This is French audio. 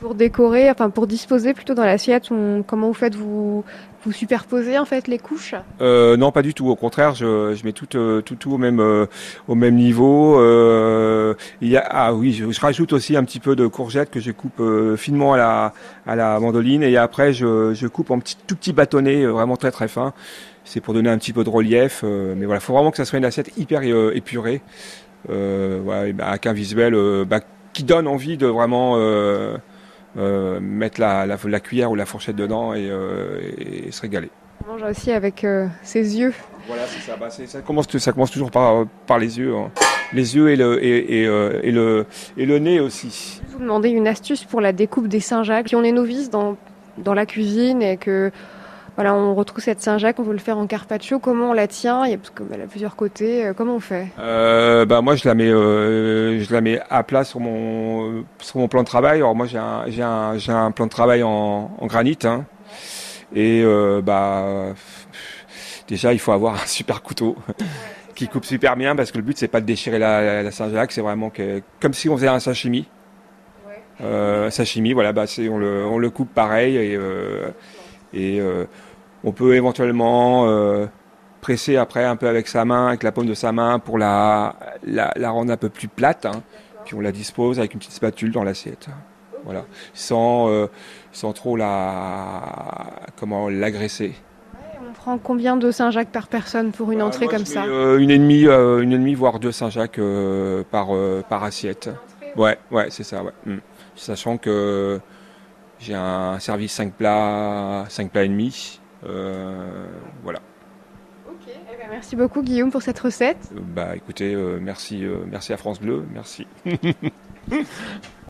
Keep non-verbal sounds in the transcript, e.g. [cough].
Pour décorer, enfin pour disposer plutôt dans l'assiette, comment vous faites vous, vous superposez en fait les couches? Euh, non, pas du tout. Au contraire, je, mets tout, euh, tout, tout au même, euh, au même niveau. Il ah oui, je, rajoute aussi un petit peu de courgettes que je coupe finement à la, à la mandoline et après je, coupe en petits, tout petits bâtonnets, euh, vraiment très très fins. C'est pour donner un petit peu de relief. mais voilà, faut vraiment que ça soit une assiette hyper épurée, bah, avec un visuel bah, qui donne envie de vraiment. Euh, mettre la, la, la cuillère ou la fourchette dedans et, euh, et se régaler. On mange aussi avec euh, ses yeux. Voilà, c'est ça. Bah, ça, commence, ça commence toujours par, par les yeux. hein. Les yeux et le, et, et, et le, et le nez aussi. Je vais vous demander une astuce pour la découpe des Saint-Jacques. Si on est novice dans, dans la cuisine et que voilà, on retrouve cette Saint-Jacques, on veut le faire en carpaccio, comment on la tient? Il y a, parce qu'elle a plusieurs côtés, euh, comment on fait? Euh, bah, moi, je la, mets, euh, je la mets à plat sur mon, sur mon plan de travail. Alors, moi, j'ai un, j'ai un, j'ai un plan de travail en, en granit. hein. Et euh, bah, déjà, il faut avoir [laughs] un super couteau. qui coupe super bien parce que le but c'est pas de déchirer la, Saint-Jacques, c'est vraiment que comme si on faisait un sashimi. Euh, sashimi, voilà, bah c'est on le, on le coupe pareil et, euh, et euh, on peut éventuellement euh, presser après un peu avec sa main, avec la paume de sa main pour la, la, la rendre un peu plus plate. hein. Puis on la dispose avec une petite spatule dans l'assiette. Voilà, sans, euh, sans trop la comment l'agresser. On prend combien de Saint-Jacques par personne pour une Euh, entrée moi, comme ça mets, euh, Une ennemie, euh, une ennemie, voire deux Saint-Jacques par, par assiette. Ouais, ouais, c'est ça, ouais. Mm. Sachant que j'ai un service 5 plats, 5 plats et demi. euh, voilà. Eh ben, Merci beaucoup Guillaume pour cette recette. Euh, Bah écoutez, euh, merci, euh, merci à France Bleu, merci. [laughs]